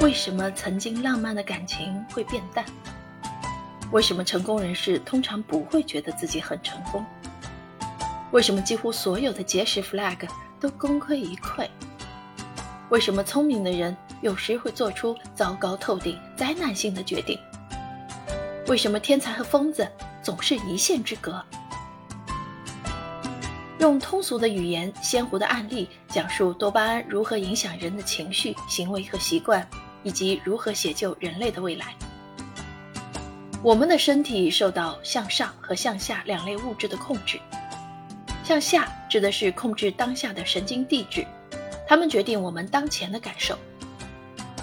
为什么曾经浪漫的感情会变淡？为什么成功人士通常不会觉得自己很成功？为什么几乎所有的节食 flag 都功亏一篑？为什么聪明的人有时会做出糟糕透顶、灾难性的决定？为什么天才和疯子总是一线之隔？用通俗的语言、鲜活的案例讲述多巴胺如何影响人的情绪、行为和习惯。以及如何写就人类的未来。我们的身体受到向上和向下两类物质的控制。向下指的是控制当下的神经递质，它们决定我们当前的感受；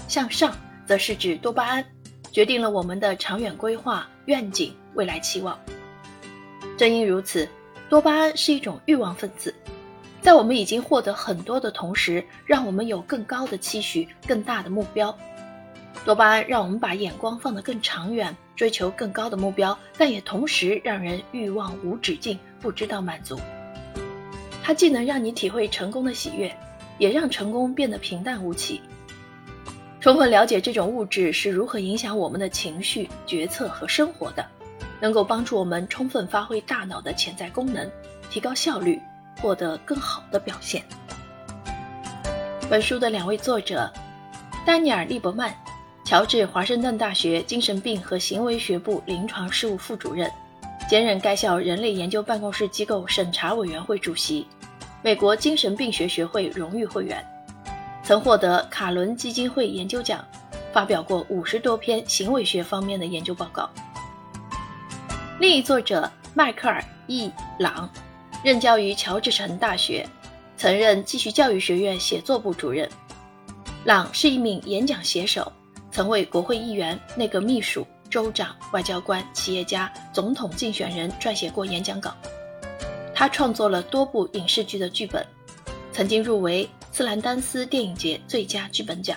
向上则是指多巴胺，决定了我们的长远规划、愿景、未来期望。正因如此，多巴胺是一种欲望分子。在我们已经获得很多的同时，让我们有更高的期许、更大的目标。多巴胺让我们把眼光放得更长远，追求更高的目标，但也同时让人欲望无止境，不知道满足。它既能让你体会成功的喜悦，也让成功变得平淡无奇。充分了解这种物质是如何影响我们的情绪、决策和生活的，能够帮助我们充分发挥大脑的潜在功能，提高效率。获得更好的表现。本书的两位作者，丹尼尔·利伯曼，乔治华盛顿大学精神病和行为学部临床事务副主任，兼任该校人类研究办公室机构审查委员会主席，美国精神病学学会荣誉会员，曾获得卡伦基金会研究奖，发表过五十多篇行为学方面的研究报告。另一作者迈克尔 ·E· 朗。任教于乔治城大学，曾任继续教育学院写作部主任。朗是一名演讲写手，曾为国会议员、内阁秘书、州长、外交官、企业家、总统竞选人撰写过演讲稿。他创作了多部影视剧的剧本，曾经入围斯兰丹斯电影节最佳剧本奖。